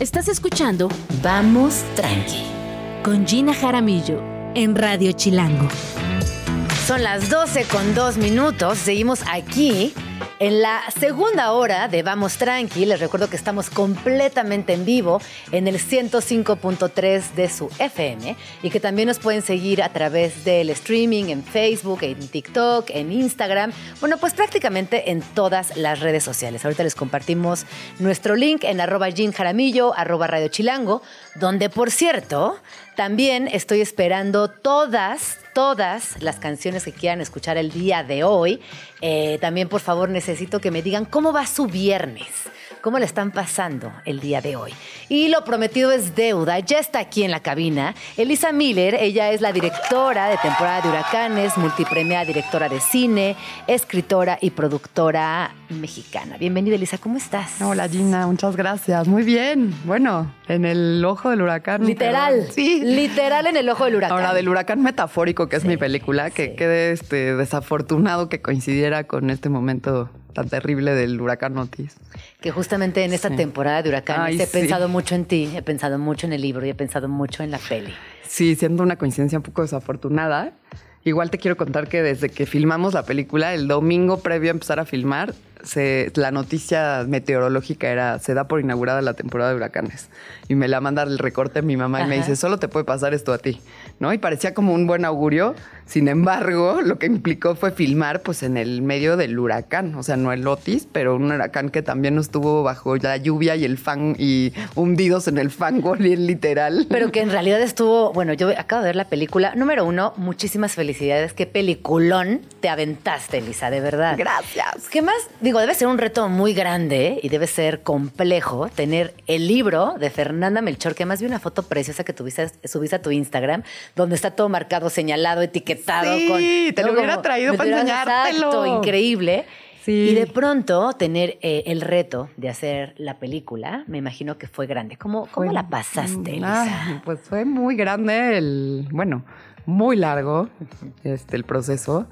Estás escuchando Vamos Tranqui con Gina Jaramillo en Radio Chilango. Son las 12 con 2 minutos. Seguimos aquí en la segunda hora de Vamos Tranqui. Les recuerdo que estamos completamente en vivo en el 105.3 de su FM y que también nos pueden seguir a través del streaming en Facebook, en TikTok, en Instagram. Bueno, pues prácticamente en todas las redes sociales. Ahorita les compartimos nuestro link en arroba Jean Jaramillo, arroba Radio Chilango, donde por cierto también estoy esperando todas, todas las canciones que quieran escuchar el día de hoy. Eh, también, por favor, necesito que me digan cómo va su viernes. ¿Cómo le están pasando el día de hoy? Y lo prometido es deuda. Ya está aquí en la cabina. Elisa Miller, ella es la directora de temporada de huracanes, multipremiada directora de cine, escritora y productora mexicana. Bienvenida, Elisa. ¿Cómo estás? Hola, Gina. Muchas gracias. Muy bien. Bueno, en el ojo del huracán. Literal. Sí. Literal en el ojo del huracán. Ahora, del huracán metafórico, que es Sí, mi película, que sí. quede este, desafortunado que coincidiera con este momento tan terrible del huracán Otis. Que justamente en esta Sí. temporada de huracanes Ay, he sí. pensado mucho en ti, he pensado mucho en el libro y he pensado mucho en la peli. Sí, siendo una coincidencia un poco desafortunada. Igual te quiero contar que desde que filmamos la película, el domingo previo a empezar a filmar, se- la noticia meteorológica era, se da por inaugurada la temporada de huracanes. Y me la manda el recorte mi mamá y me dice, solo te puede pasar esto a ti, ¿no? Y parecía como un buen augurio. Sin embargo, lo que implicó fue filmar pues en el medio del huracán. O sea, no el Otis, pero un huracán que también estuvo bajo la lluvia y el fan y hundidos en el fango, literal. Pero que en realidad estuvo, bueno, yo acabo de ver la película. Número uno, muchísimas felicidades. Qué peliculón te aventaste, Elisa, de verdad. Gracias. ¿Qué más? Digo, debe ser un reto muy grande y debe ser complejo tener el libro de Fernanda Melchor, que además vi una foto preciosa que tuviste, subiste a tu Instagram, donde está todo marcado, señalado, etiquetado. Sí, con, te lo hubiera traído para enseñártelo. Exacto, increíble. Sí. Y de pronto tener eh, el reto de hacer la película, me imagino que fue grande. ¿Cómo, cómo la pasaste, Elisa? Pues fue muy grande el, bueno, muy largo este, el proceso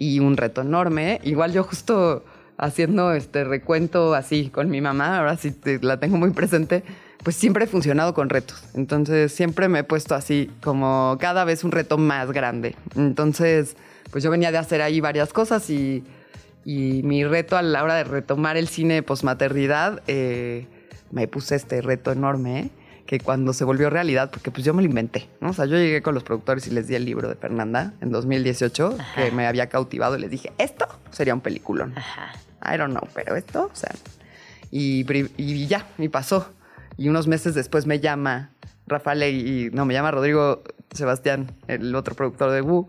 y un reto enorme. Igual yo justo haciendo este recuento así con mi mamá, ahora sí te- la tengo muy presente, pues siempre he funcionado con retos. Entonces siempre me he puesto así como cada vez un reto más grande. Entonces, pues yo venía de hacer ahí varias cosas y, y mi reto a la hora de retomar el cine posmaternidad, eh, me puse este reto enorme, ¿eh? que cuando se volvió realidad, porque pues yo me lo inventé, ¿no? O sea, yo llegué con los productores y les di el libro de Fernanda en 2018, Ajá. que me había cautivado y les dije, esto sería un peliculón. Ajá. I don't know, pero esto, o sea, y, ya, y pasó. Y unos meses después me llama Rafael y, no, me llama Rodrigo Sebastián, el otro productor de Wu,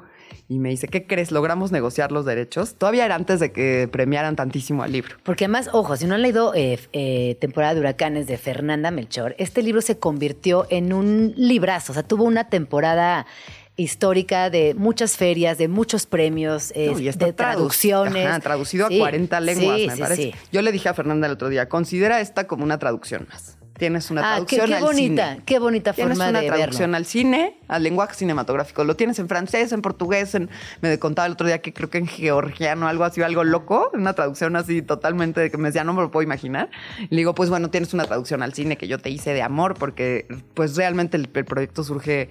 y me dice, ¿qué crees? Logramos negociar los derechos. Todavía era antes de que premiaran tantísimo al libro. Porque además, ojo, si no han leído eh, eh, Temporada de Huracanes de Fernanda Melchor, este libro se convirtió en un librazo. O sea, tuvo una temporada histórica de muchas ferias, de muchos premios, eh, No, y está de tradu- traducciones. Ajá, traducido Sí, a 40 lenguas, sí, me sí, parece. Yo le dije a Fernanda el otro día, considera esta como una traducción más. Tienes una Ah, qué, traducción qué al bonita, cine. qué bonita Tienes forma una de traducción verlo. al cine, al lenguaje cinematográfico. Lo tienes en francés, en portugués, en, me contaba el otro día que creo que en georgiano, algo así, algo loco, una traducción así totalmente de que me decía, no me lo puedo imaginar. Y le digo, pues bueno, tienes una traducción al cine que yo te hice de amor, porque pues realmente el, el proyecto surge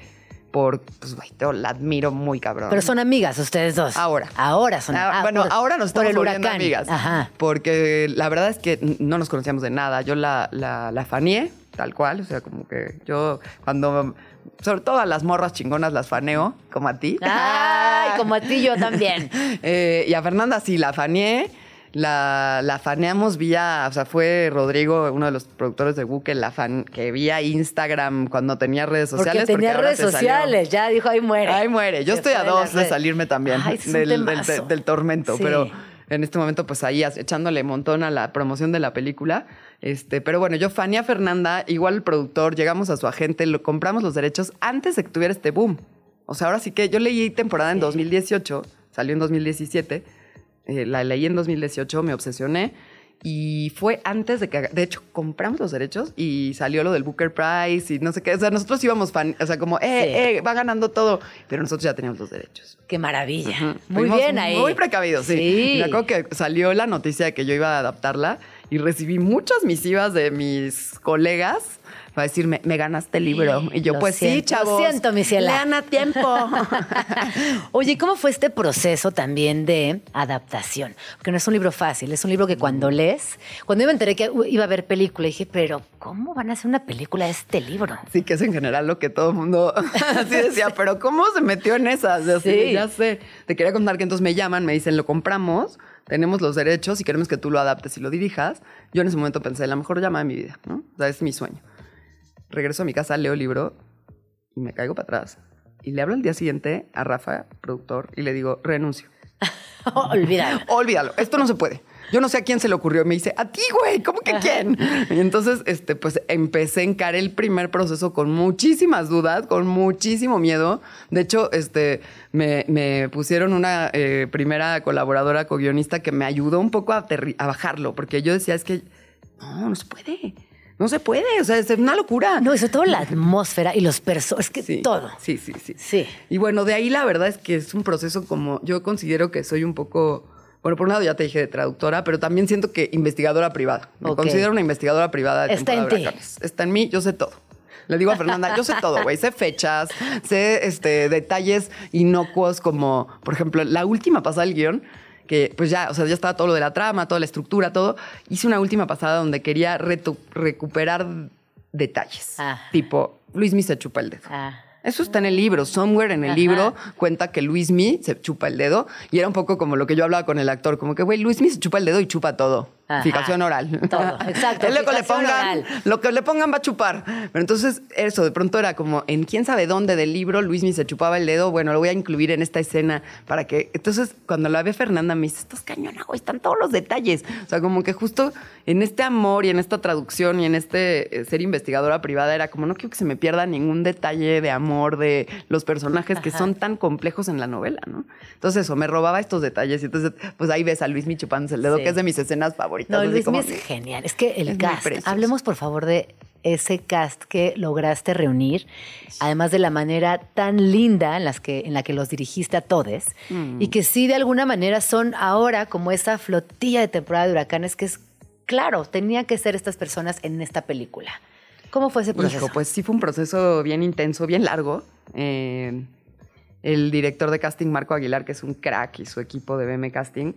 por, pues güey, te la admiro muy cabrón. Pero son amigas ustedes dos. Ahora. Ahora son Ah, ah, bueno, por- ahora nos estamos volviendo amigas. Ajá. Porque la verdad es que no nos conocíamos de nada. Yo la, la, la faneé, tal cual. O sea, como que yo cuando... Sobre todo a las morras chingonas las faneo, como a ti. Ay, como a ti yo también. Eh, y a Fernanda sí, la faneé. La, la faneamos vía, o sea, fue Rodrigo, uno de los productores de que, la fan, que vía Instagram cuando tenía redes sociales. porque tenía redes salió- sociales, ya dijo, ahí muere. Ay, muere. Yo Se estoy a dos de salirme también Ay, del, del- temazo. del- del tormento, Sí. pero en este momento, pues ahí echándole montón a la promoción de la película. Este, pero bueno, yo, Fania Fernanda, igual el productor, llegamos a su agente, lo compramos los derechos antes de que tuviera este boom. O sea, ahora sí que yo leí temporada en 2018, salió en 2017, eh, la leí en 2018, me obsesioné. Y fue antes de que, de hecho, compramos los derechos y salió lo del Booker Prize y no sé qué. O sea, nosotros íbamos fan, o sea, como, eh, Sí. eh, va ganando todo. Pero nosotros ya teníamos los derechos. Qué maravilla. Muy Fuimos bien ahí. Muy precavidos, sí. Sí. Me acuerdo que salió la noticia de que yo iba a adaptarla y recibí muchas misivas de mis colegas va a decirme, me ganaste el libro. Y yo, Lo pues sí, chavos. Lo siento, mi ciela. Lean a tiempo. Oye, ¿cómo fue este proceso también de adaptación? Porque no es un libro fácil, es un libro que cuando lees, cuando yo me enteré que iba a haber película, dije, pero ¿cómo van a hacer una película de este libro? Sí, que es en general lo que todo el mundo así decía, pero ¿cómo se metió en esas? Así, Sí. Ya sé. Te quería contar que entonces me llaman, me dicen, lo compramos, tenemos los derechos y queremos que tú lo adaptes y lo dirijas. Yo en ese momento pensé, la mejor llamada de mi vida, ¿no? O sea, es mi sueño. Regreso a mi casa, leo el libro y me caigo para atrás. Y le hablo al día siguiente a Rafa, productor, y le digo, renuncio. Olvídalo. Olvídalo, esto no se puede. Yo no sé a quién se le ocurrió. Me dice, a ti, güey, ¿cómo que quién? Y entonces, este, pues empecé a encarar el primer proceso con muchísimas dudas, con muchísimo miedo. De hecho, este, me, me pusieron una eh, primera colaboradora co-guionista que me ayudó un poco a, bajarlo, porque yo decía, es que no, no se puede. No se puede, o sea, es una locura. No, sobre todo la atmósfera y los personajes, es que Sí, todo. Sí, sí, sí. Sí. Y bueno, de ahí la verdad es que es un proceso como yo considero que soy un poco, bueno, por un lado ya te dije de traductora, pero también siento que investigadora privada. Me considero una investigadora privada de Está en ti. Está en mí, yo sé todo. Le digo a Fernanda, yo sé todo, güey. Sé fechas, sé este, detalles inocuos como, por ejemplo, la última pasada del guion, que pues ya, o sea, ya estaba todo lo de la trama, toda la estructura, todo. Hice una última pasada donde quería recuperar detalles. Ah. Tipo, Luis se chupa el dedo. Ah. Eso está en el libro. Somewhere en el Ajá. libro cuenta que Luismi se chupa el dedo y era un poco como lo que yo hablaba con el actor, como que, güey, Luismi se chupa el dedo y chupa todo. Ajá. Fijación oral. Todo, exacto, Él lo que le pongan, oral. lo que le pongan va a chupar. Pero entonces eso de pronto era como en quién sabe dónde del libro Luismi se chupaba el dedo. Bueno, lo voy a incluir en esta escena para que. Entonces cuando la ve Fernanda me dice, estás cañona, güey, están todos los detalles. O sea, como que justo en este amor y en esta traducción y en este eh, ser investigadora privada era como no quiero que se me pierda ningún detalle de amor de los personajes que son tan complejos en la novela, ¿no? Entonces eso, me robaba estos detalles y entonces pues ahí ves a Luismi chupándose el dedo, Sí. que es de mis escenas favoritas. No, es genial. Es que el Es cast, hablemos por favor de ese cast que lograste reunir, además de la manera tan linda en, las que, en la que los dirigiste a todos, Mm. y que sí de alguna manera son ahora como esa flotilla de temporada de huracanes que es, claro, tenía que ser estas personas en esta película. ¿Cómo fue ese proceso? Hijo, pues sí fue un proceso bien intenso, bien largo. Eh, el director de casting, Marco Aguilar, que es un crack, y su equipo de BM Casting,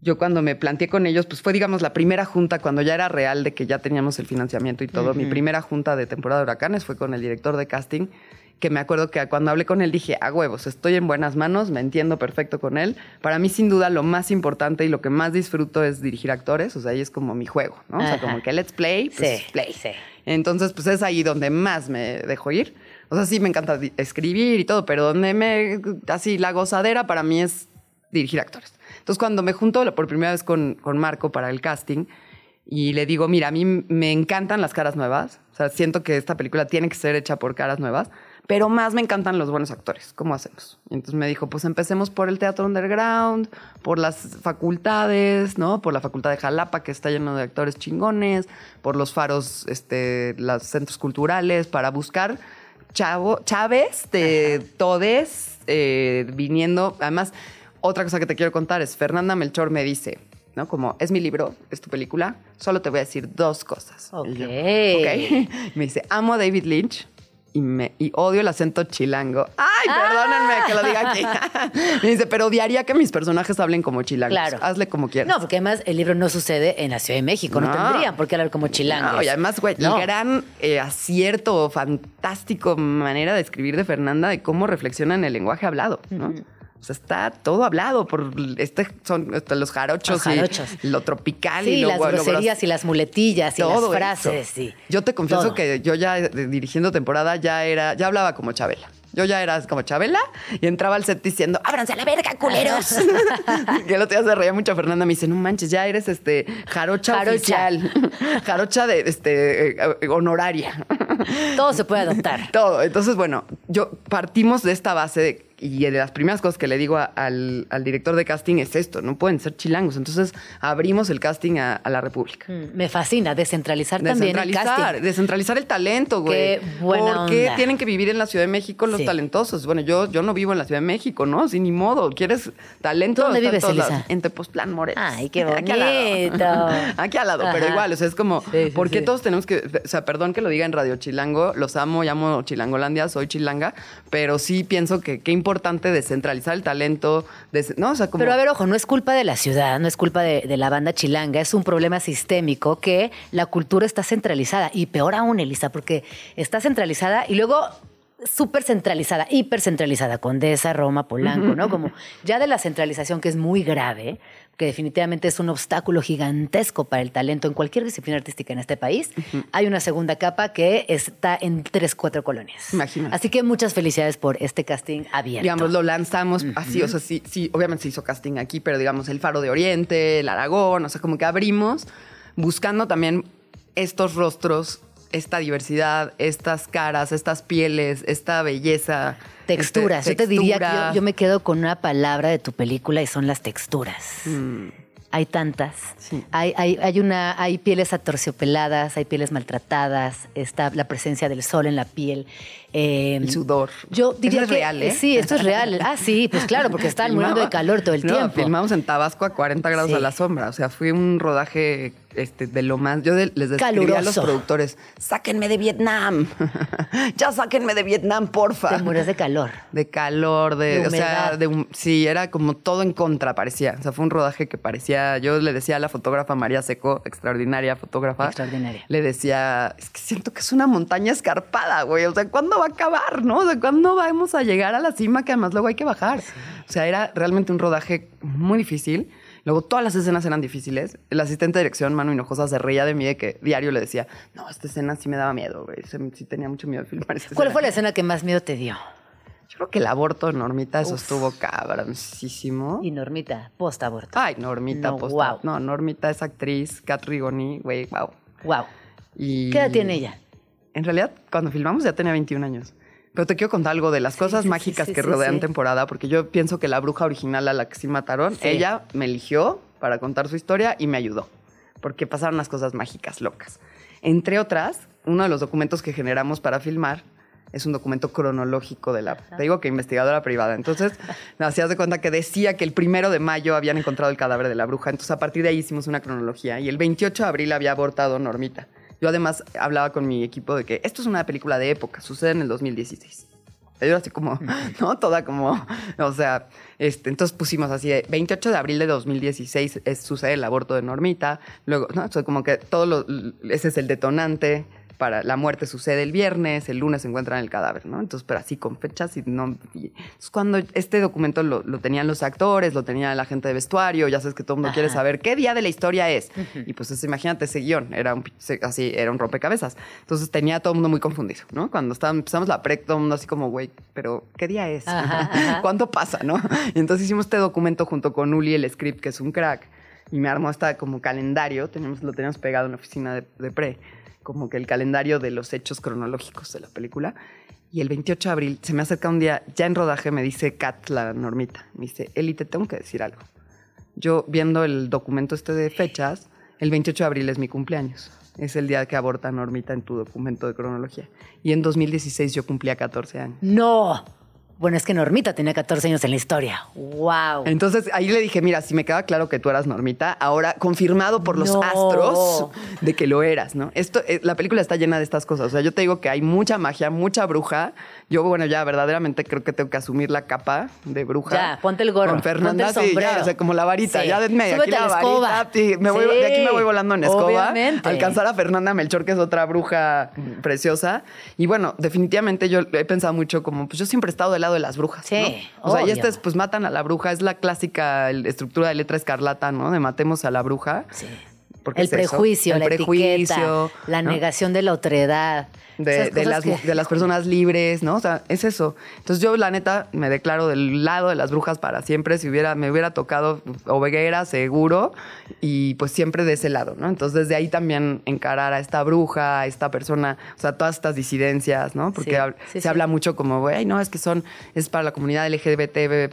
yo cuando me planteé con ellos, pues fue, digamos, la primera junta, cuando ya era real de que ya teníamos el financiamiento y todo. Mi primera junta de temporada de huracanes fue con el director de casting, que me acuerdo que cuando hablé con él dije, a huevos, estoy en buenas manos, me entiendo perfecto con él. Para mí, sin duda, lo más importante y lo que más disfruto es dirigir actores, o sea, ahí es como mi juego, ¿no? O sea, Ajá. como que let's play, pues Sí, play. sí. Entonces, pues es ahí donde más me dejo ir. O sea, sí me encanta escribir y todo, pero donde me, así, la gozadera para mí es dirigir actores. Entonces, cuando me junto por primera vez con, con Marco para el casting y le digo, mira, a mí me encantan las caras nuevas, o sea, siento que esta película tiene que ser hecha por caras nuevas, pero más me encantan los buenos actores. ¿Cómo hacemos? Y entonces me dijo, pues empecemos por el teatro underground, por las facultades, ¿no? Por la facultad de Jalapa, que está lleno de actores chingones, por los faros, este, los centros culturales, para buscar chavo, chaves de todes eh, viniendo. Además, otra cosa que te quiero contar es, Fernanda Melchor me dice, ¿no? Como, es mi libro, es tu película, solo te voy a decir dos cosas. Yo, Ok. ok. Me dice, amo a David Lynch y, me, y odio el acento chilango. Ay, Ah. perdónenme que lo diga aquí. me dice, pero odiaría que mis personajes hablen como chilangos. Claro. Hazle como quieras. No, porque además el libro no sucede en la Ciudad de México, no, No. tendrían por qué hablar como chilangos. No, y además, güey, No. el gran eh, acierto, fantástico manera de escribir de Fernanda de cómo reflexiona en el lenguaje hablado, ¿no? O sea, está todo hablado por este, son los jarochos, Los jarochos. y lo tropical Sí, y lo las groserías y las muletillas y las frases. Yo te confieso Todo. que yo ya eh, dirigiendo temporada ya era, ya hablaba como Chabela. Yo ya era como Chabela y entraba al set diciendo, ábranse a la verga, culeros. que el otro día se reía mucho Fernanda, me dice, no manches, ya eres este jarocha, Jarocha. oficial. jarocha de este eh, eh, honoraria. Todo se puede adoptar. Todo. Entonces, bueno, yo partimos de esta base de y de las primeras cosas que le digo a- al, al director de casting es esto, no pueden ser chilangos. Entonces abrimos el casting a, a la República. Mm, Me fascina descentralizar también el Descentralizar, casting. descentralizar el talento, güey. Qué buena ¿Por qué onda. tienen que vivir en la Ciudad de México los Sí. talentosos? Bueno, yo, yo no vivo en la Ciudad de México, ¿no? Sin ni modo. ¿Quieres talento? ¿Dónde vives. Elisa? En Tepoztlán, Morelos. Ay, qué Aquí al lado. bonito. Aquí al lado, pero igual, o sea, es como, Sí, sí, ¿por qué todos tenemos que, o sea, perdón que lo diga en Radio Chilango, los amo, llamo Chilangolandia, soy chilanga, pero sí pienso que qué importante descentralizar el talento. Pero a ver, ojo, no es culpa de la ciudad, no es culpa de la banda chilanga, es un problema sistémico que la cultura está centralizada. Y peor aún, Elisa, porque está centralizada y luego súper centralizada, hiper centralizada, Condesa, Roma, Polanco, ¿no? Como ya de la centralización que es muy grave, que definitivamente es un obstáculo gigantesco para el talento en cualquier disciplina artística en este país, hay una segunda capa que está en tres, cuatro colonias. Imagínate. Así que muchas felicidades por este casting abierto. Digamos, lo lanzamos así, o sea, sí, sí, obviamente se hizo casting aquí, pero digamos, el Faro de Oriente, el Aragón, o sea, como que abrimos buscando también estos rostros, esta diversidad, estas caras, estas pieles, esta belleza. Texturas. este, yo te diría que yo, yo me quedo con una palabra de tu película y son las texturas. Hay tantas. Mm. Sí. Hay, hay, hay, una, hay pieles atorciopeladas, hay pieles maltratadas, está la presencia del sol en la piel. Eh, El sudor. Yo diría Eso es que real, ¿eh? sí, esto es real. Ah, sí, pues claro, porque estaban muriendo de calor todo el No, tiempo. Filmamos en Tabasco a 40 grados Sí. a la sombra. O sea, fue un rodaje este, de lo más. Yo de- les describí a los productores: sáquenme de Vietnam. ya sáquenme de Vietnam, porfa. Te mueres de calor. De calor, de, De o sea, de sí, era como todo en contra, parecía. O sea, fue un rodaje que parecía, yo le decía a la fotógrafa María Seco, extraordinaria fotógrafa. Extraordinaria. Le decía, es que siento que es una montaña escarpada, güey. O sea, ¿cuándo va a acabar, no? O sea, ¿cuándo vamos a llegar a la cima que además luego hay que bajar? O sea, era realmente un rodaje muy difícil. Luego todas las escenas eran difíciles. El asistente de dirección, Manu Hinojosa, se reía de mí de que diario le decía, no, esta escena sí me daba miedo, güey. Sí tenía mucho miedo de filmar esta ¿Cuál escena". fue la escena que más miedo te dio? Yo creo que el aborto Normita, eso Uf. estuvo cabroncísimo. Y Normita, post-aborto. Ay, Normita, No, posta- guau. No, Normita es actriz, Kat Rigoni, güey, wow. Wow. Y ¿Qué edad tiene ella? En realidad, cuando filmamos ya tenía 21 años. Pero te quiero contar algo de las cosas sí, sí, mágicas sí, que sí, rodean sí. temporada, porque yo pienso que la bruja original a la que sí mataron, Sí. ella me eligió para contar su historia y me ayudó, porque pasaron unas cosas mágicas, locas. Entre otras, uno de los documentos que generamos para filmar es un documento cronológico de la... Te digo que investigadora privada. Entonces, me hacías de cuenta que decía que el primero de mayo habían encontrado el cadáver de la bruja. Entonces, a partir de ahí hicimos una cronología. Y el 28 de abril había abortado Normita. Yo además hablaba con mi equipo de que esto es una película de época, sucede en el 2016. Yo así como, ¿no? Toda como, o sea, este, entonces pusimos así de 28 de abril de 2016 es, sucede el aborto de Normita, luego, ¿no? O sea, como que todo lo, ese es el detonante para la muerte sucede el viernes, el lunes se encuentran el cadáver, ¿no? Entonces, pero así con fechas y no... y- entonces, cuando este documento lo, lo tenían los actores, lo tenía la gente de vestuario, ya sabes que todo el mundo quiere saber qué día de la historia es. Y pues es- imagínate ese guion, era un, así, era un rompecabezas. Entonces tenía a todo el mundo muy confundido, ¿no? Cuando estaba- empezamos la pre, todo el mundo así como, güey, pero ¿qué día es? Ajá. ¿Cuánto pasa, no? Y entonces hicimos este documento junto con Uli, el script, que es un crack, y me armó esta como calendario, teníamos, lo teníamos pegado en la oficina de, de pre, como que el calendario de los hechos cronológicos de la película. Y el 28 de abril se me acerca un día, ya en rodaje, me dice Kat, la normita, me dice, Eli, te tengo que decir algo. Yo viendo el documento este de fechas, el 28 de abril es mi cumpleaños. Es el día que aborta Normita en tu documento de cronología. Y en 2016 yo cumplía 14 años. No. Bueno, es que Normita tenía 14 años en la historia. ¡Wow! Entonces ahí le dije, mira, si me queda claro que tú eras Normita, ahora confirmado por los No. astros de que lo eras, ¿no? Esto, eh, la película está llena de estas cosas. O sea, yo te digo que hay mucha magia, mucha bruja. Yo, bueno, ya verdaderamente creo que tengo que asumir la capa de bruja. Ya, ponte el gorro, Con Fernanda, ponte el sí, ya, sombrero. o sea, como la varita, Sí. ya denme aquí Súbete la, a la varita. escoba. sí, me voy, de aquí me voy volando en escoba. obviamente. Alcanzar a Fernanda Melchor, que es otra bruja preciosa. Y bueno, definitivamente yo he pensado mucho como, pues yo siempre he estado del lado de las brujas. Sí, ¿no? O sea, y obvio. esta es, pues matan a la bruja, es la clásica estructura de letra escarlata, ¿no? De matemos a la bruja. Sí. Porque el es prejuicio, el la prejuicio, etiqueta, la ¿no? negación de la otredad. de, de las, que- de las personas libres, ¿no? O sea, es eso. Entonces yo, la neta, me declaro del lado de las brujas para siempre. Si hubiera, me hubiera tocado oveguera, seguro, y pues siempre de ese lado, ¿no? Entonces desde ahí también encarar a esta bruja, a esta persona, o sea, todas estas disidencias, ¿no? Porque Sí, hab- sí, se sí. habla mucho como, güey, no, es que son, es para la comunidad LGBT+.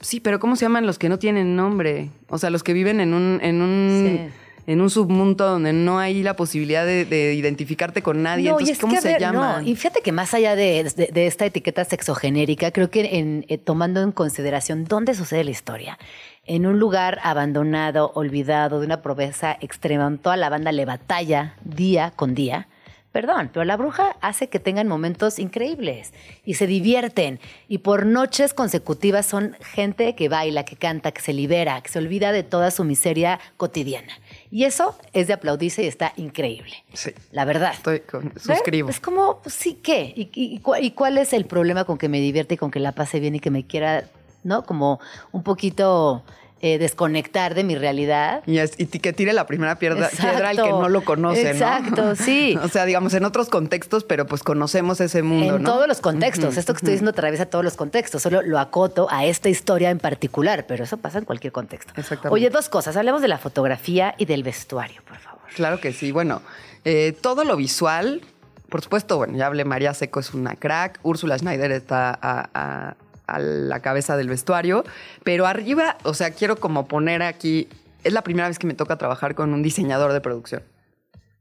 Sí, pero ¿cómo se llaman los que no tienen nombre? O sea, los que viven en un... En un Sí. En un submundo donde no hay la posibilidad de, de identificarte con nadie. No, y Entonces, es ¿cómo que, se ver, no, y fíjate que más allá de, de- de esta etiqueta sexogenérica, creo que en, eh, tomando en consideración dónde sucede la historia, en un lugar abandonado, olvidado, de una pobreza extrema, donde toda la banda le batalla día con día, Perdón, pero la bruja hace que tengan momentos increíbles y se divierten. Y por noches consecutivas son gente que baila, que canta, que se libera, que se olvida de toda su miseria cotidiana. Y eso es de aplaudirse y está increíble. Sí. La verdad. Estoy con- suscribo. Es como, pues, sí, ¿qué? ¿Y, y- y cu- y cuál es el problema con que me divierte y con que la pase bien y que me quiera, ¿no? Como un poquito eh, desconectar de mi realidad. Y, es- y ti- que tire la primera piedra, al que no lo conoce, ¿no? Exacto, sí. o sea, digamos, en otros contextos, pero pues conocemos ese mundo, en ¿no? todos los contextos. Esto que estoy diciendo atraviesa todos los contextos. Solo lo acoto a esta historia en particular, pero eso pasa en cualquier contexto. Exactamente. Oye, dos cosas. Hablemos de la fotografía y del vestuario, por favor. Claro que sí. Bueno, eh, todo lo visual, por supuesto, bueno, ya hablé, María Seco es una crack, Úrsula Schneider está a, a- a la cabeza del vestuario, pero arriba, o sea, quiero como poner aquí, es la primera vez que me toca trabajar con un diseñador de producción.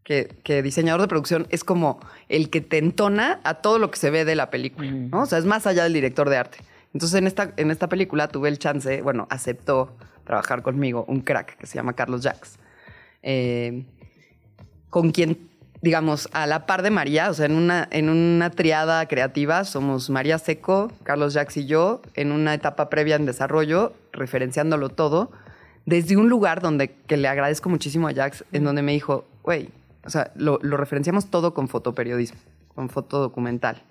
Que, que diseñador de producción es como el que te entona a todo lo que se ve de la película, ¿no? O sea, es más allá del director de arte. Entonces, en esta, en esta película tuve el chance, bueno, aceptó trabajar conmigo un crack que se llama Carlos Jacks. Eh, con quien, digamos, a la par de María, o sea, en una, en una triada creativa, somos María Seco, Carlos Jax y yo, en una etapa previa en desarrollo, referenciándolo todo, desde un lugar donde, que le agradezco muchísimo a Jax, en donde me dijo, güey, o sea, lo, lo referenciamos todo con fotoperiodismo, con fotodocumental,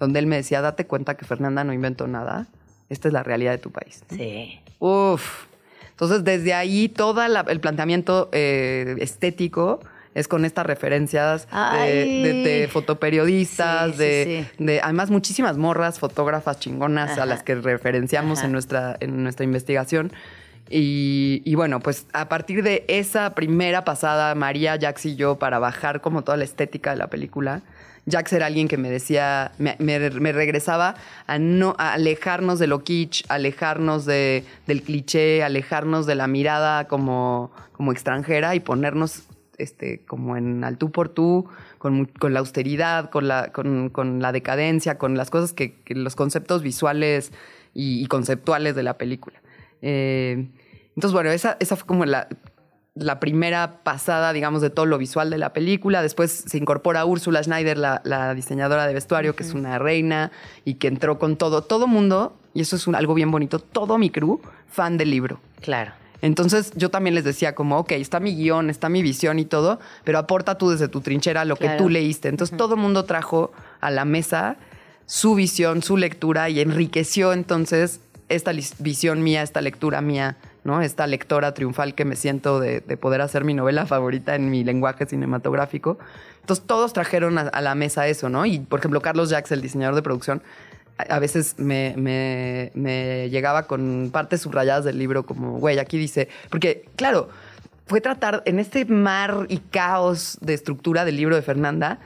donde él me decía, date cuenta que Fernanda no inventó nada, esta es la realidad de tu país. Sí. Uf. Entonces, desde ahí, todo el planteamiento eh, estético es con estas referencias de, Ay. de- de fotoperiodistas, Sí, sí, de, sí. de además muchísimas morras, fotógrafas chingonas Ajá. a las que referenciamos Ajá. en nuestra, en nuestra investigación. Y, y bueno, pues a partir de esa primera pasada, María, Jax y yo, para bajar como toda la estética de la película, Jax era alguien que me decía, me, me- me regresaba a no a alejarnos de lo kitsch, alejarnos de, del cliché, alejarnos de la mirada como, como extranjera y ponernos este, como en al tú por tú, con, la austeridad, con la, con, con la decadencia, con las cosas que, que los conceptos visuales y, y conceptuales de la película. Eh, entonces, bueno, esa, esa fue como la, la primera pasada, digamos, de todo lo visual de la película. Después se incorpora Úrsula Schneider, la, la diseñadora de vestuario, que es una reina y que entró con todo, todo mundo, y eso es un- algo bien bonito, todo mi crew, fan del libro. Claro. Entonces yo también les decía como, ok, está mi guion, está mi visión y todo, pero aporta tú desde tu trinchera lo Claro. que tú leíste. Entonces todo el mundo trajo a la mesa su visión, su lectura y enriqueció entonces esta visión mía, esta lectura mía, ¿no? Esta lectora triunfal que me siento de, de poder hacer mi novela favorita en mi lenguaje cinematográfico. Entonces todos trajeron a, a la mesa eso, ¿no? Y por ejemplo, Carlos Jax, el diseñador de producción, a veces me, me- me llegaba con partes subrayadas del libro como, güey, aquí dice, porque claro, fue tratar en este mar y caos de estructura del libro de Fernanda,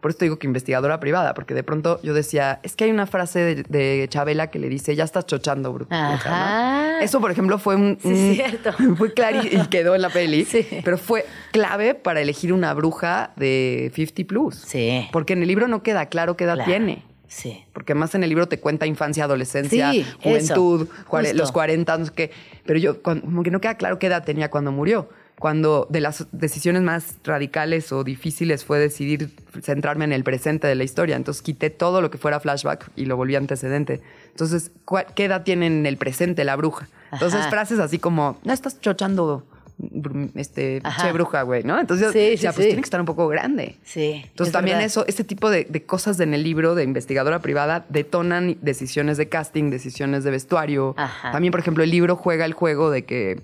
por eso te digo que investigadora privada, porque de pronto yo decía, es que hay una frase de, de Chabela que le dice, ya estás chochando, bruto. Ajá. Eso, por ejemplo, fue un... Sí, un- cierto. Fue claro y quedó en la peli, Sí. pero fue clave para elegir una bruja de 50 plus. Sí. Porque en el libro no queda claro qué edad Claro. tiene. Sí. Porque más en el libro te cuenta infancia, adolescencia, Sí, juventud, eso, los 40, no sé qué. Pero yo, cuando- como que no queda claro qué edad tenía cuando murió. Cuando de las decisiones más radicales o difíciles fue decidir centrarme en el presente de la historia. Entonces quité todo lo que fuera flashback y lo volví antecedente. Entonces, ¿cuál- ¿qué edad tiene en el presente la bruja? Entonces, Ajá. frases así como, no estás chochando, este, Ajá. che bruja, güey, ¿no? Entonces, Sí, sí, decía, pues sí. tiene que estar un poco grande. Sí. Entonces es también verdad. eso, este tipo de, de cosas en el libro de investigadora privada detonan decisiones de casting, decisiones de vestuario. Ajá. También, por ejemplo, el libro juega el juego de que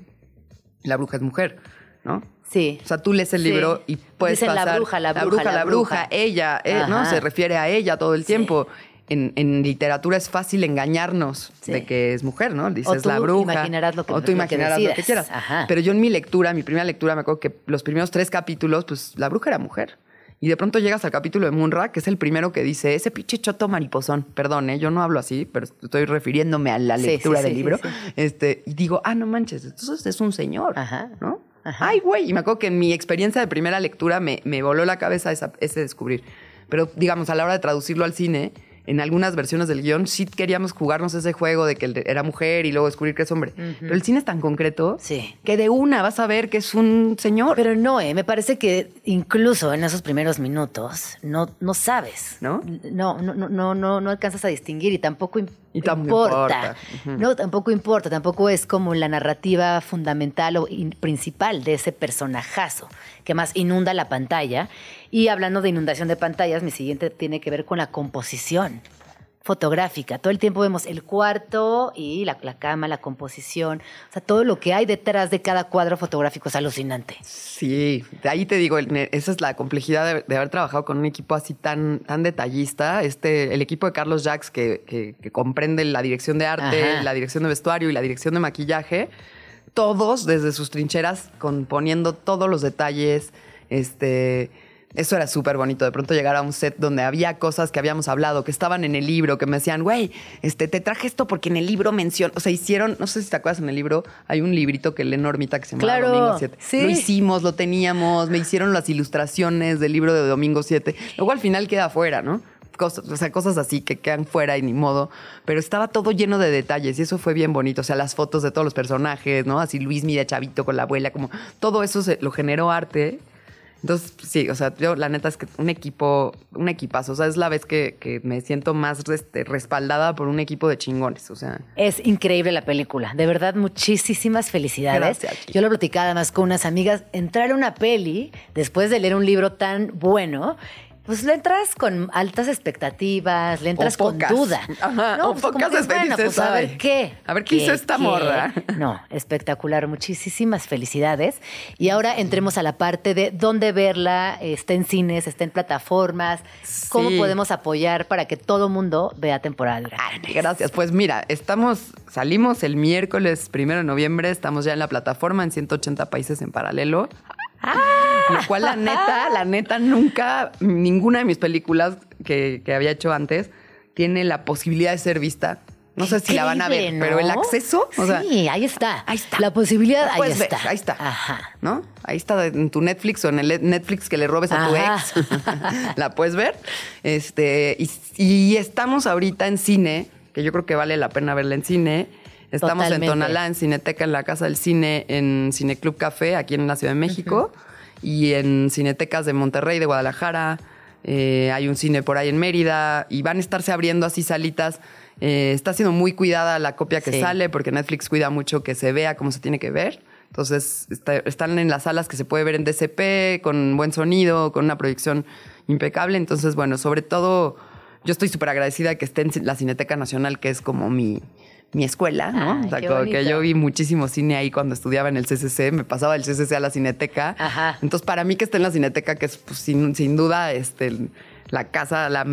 la bruja es mujer, ¿no? Sí. O sea, tú lees el libro y puedes Dicen la pasar... bruja, la bruja, bruja, la la bruja, bruja. ella, eh, ¿no? Se refiere a ella todo el tiempo. En, en literatura es fácil engañarnos Sí. de que es mujer, ¿no? Dices tú la bruja. imaginarás lo que- o lo tú que imaginarás lo que decidas. quieras. Ajá. Pero yo en mi lectura, mi primera lectura, me acuerdo que los primeros tres capítulos, pues la bruja era mujer. Y de pronto llegas al capítulo de Munra, que es el primero que dice, ese pinche choto mariposón. Perdón, ¿eh? yo no hablo así, pero estoy refiriéndome a la lectura sí, del sí, libro. sí, sí. Este, y digo, ah, no manches, entonces es un señor, Ajá. ¿no? Ajá. Ay, güey. Y me acuerdo que en mi experiencia de primera lectura me, me voló la cabeza esa- ese descubrir. Pero, digamos, a la hora de traducirlo al cine, en algunas versiones del guion sí queríamos jugarnos ese juego de que era mujer y luego descubrir que es hombre. Pero el cine es tan concreto Sí. que de una vas a ver que es un señor. Pero no, eh, me parece que incluso en esos primeros minutos no, no sabes. ¿No? No, no, no, no, no, no alcanzas a distinguir y tampoco Y tampoco importa. No, tampoco importa, tampoco es como la narrativa fundamental o in- principal de ese personajazo que más inunda la pantalla. Y hablando de inundación de pantallas, mi siguiente tiene que ver con la composición fotográfica. Todo el tiempo vemos el cuarto y la, la cama, la composición. O sea, todo lo que hay detrás de cada cuadro fotográfico es alucinante. Sí, de ahí te digo, esa es la complejidad de, de haber trabajado con un equipo así tan, tan detallista. Este, el equipo de Carlos Jacques, que, que- que comprende la dirección de arte, Ajá. la dirección de vestuario y la dirección de maquillaje, todos desde sus trincheras componiendo todos los detalles. Este, eso era súper bonito. De pronto llegar a un set donde había cosas que habíamos hablado, que estaban en el libro, que me decían, güey, este, te traje esto porque en el libro menciona. O sea, hicieron, no sé si te acuerdas en el libro, hay un librito que lee Normita que se llama Claro, Domingo 7. sí. Lo hicimos, lo teníamos, me hicieron las ilustraciones del libro de Domingo 7. Luego al final queda fuera, ¿no? Cosas, o sea, cosas así que quedan fuera y ni modo. Pero estaba todo lleno de detalles y eso fue bien bonito. O sea, las fotos de todos los personajes, ¿no? Así Luis mira chavito con la abuela, como todo eso se, lo generó arte. Entonces, sí, o sea, yo la neta es que un equipo, un equipazo. O sea, es la vez que, que me siento más este, respaldada por un equipo de chingones. O sea, Es increíble la película. De verdad, muchísimas felicidades. Gracias. Yo lo platicaba además con unas amigas. Entrar a una peli después de leer un libro tan bueno. Pues le entras con altas expectativas, le entras con duda. Ajá, o pues, pocas que, bueno, pues a ver "Ay, qué. a ver qué hizo esta morra". No, espectacular. Muchísimas felicidades. Y ahora entremos a la parte de dónde verla. Está en cines, está en plataformas. ¿Cómo Sí. podemos apoyar para que todo mundo vea temporada de huracanes? Gracias. Pues mira, estamos, salimos el miércoles primero de noviembre, estamos ya en la plataforma en 180 países en paralelo. Lo cual, la neta, la neta, nunca, ninguna de mis películas que, que había hecho antes tiene la posibilidad de ser vista. No sé si la van a ver, pero el acceso, o sea, sí, ahí está. ahí está. La posibilidad, ahí ver, está. ahí está. Ajá. ¿no? Ahí está en tu Netflix o en el Netflix que le robes a tu ex. la puedes ver. Este, y, y estamos ahorita en cine, que yo creo que vale la pena verla en cine. Estamos Totalmente. en Tonalá, en Cineteca, en la Casa del Cine, en Cineclub Café, aquí en la Ciudad de México, y en Cinetecas de Monterrey, de Guadalajara. Eh, hay un cine por ahí en Mérida, y van a estarse abriendo así salitas. Eh, está siendo muy cuidada la copia que Sí. sale, porque Netflix cuida mucho que se vea como se tiene que ver. Entonces, está- están en las salas que se puede ver en DCP, con buen sonido, con una proyección impecable. Entonces, bueno, sobre todo, yo estoy súper agradecida que esté en la Cineteca Nacional, que es como mi, mi escuela, ¿no? Ay, o sea, como que yo vi muchísimo cine ahí cuando estudiaba en el CCC, me pasaba del CCC a la Cineteca. Ajá. Entonces, para mí que esté en la Cineteca, que es pues, sin, sin duda este, la casa, la,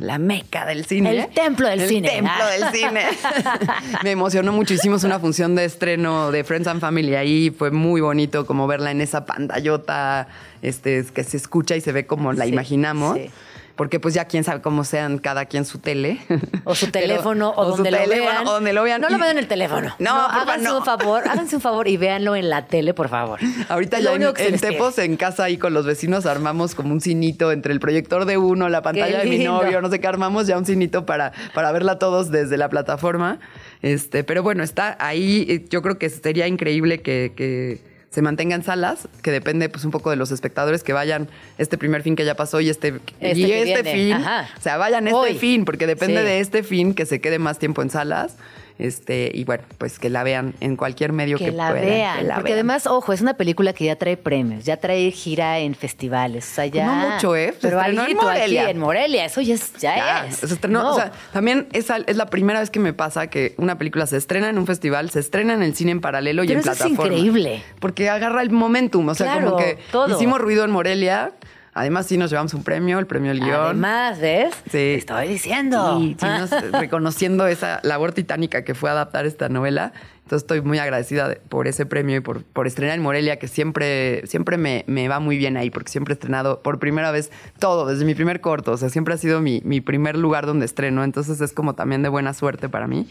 la meca del cine. El templo del El cine. templo Ah. del cine. Me emocionó mucho. Hicimos una función de estreno de Friends and Family ahí. Fue muy bonito como verla en esa pantallota este, que se escucha y se ve como la Sí, imaginamos. sí. Porque pues ya quién sabe cómo sean cada quien su tele. O su Pero- teléfono, o, su donde lo teléfono, vean. O donde lo vean. No lo vean en el teléfono. No, porfa, háganse no. un favor, háganse un favor y véanlo en la tele, por favor. Ahorita ya en, en. Tepos, en casa ahí con los vecinos, armamos como un cinito entre el proyector de uno, la pantalla de mi novio, no sé qué, armamos ya un cinito para, para verla todos desde la plataforma. Este, pero bueno, está ahí. eh, Yo creo que sería increíble que, que se mantengan salas, que depende pues un poco de los espectadores que vayan este primer fin que ya pasó y este, Este y este viene. fin. Ajá. O sea, vayan este fin, porque depende Sí. de este fin que se quede más tiempo en salas. Este, y bueno, pues que la vean en cualquier medio que, que la puedan, vean. que la porque vean. además, ojo, es una película que ya trae premios, ya trae gira en festivales. O sea, ya. No mucho, ¿eh? Se Pero estrenó en alguito aquí Morelia. en Morelia, eso ya es. Ya, Ya, es. se estrenó, No. o sea, también es, es la primera vez que me pasa que una película se estrena en un festival, se estrena en el cine en paralelo y en eso es increíble. Porque agarra el momentum, o sea, Claro, como que todo. hicimos ruido en Morelia. Además, sí nos llevamos un premio, el premio El Guión. Además, ¿ves? Sí. Te estoy diciendo. Y sí nos- reconociendo esa labor titánica que fue adaptar esta novela. Entonces estoy muy agradecida de- por ese premio y por, por estrenar en Morelia, que siempre, siempre me, me va muy bien ahí, porque siempre he estrenado por primera vez todo, desde mi primer corto. O sea, siempre ha sido mi, mi primer lugar donde estreno. Entonces es como también de buena suerte para mí.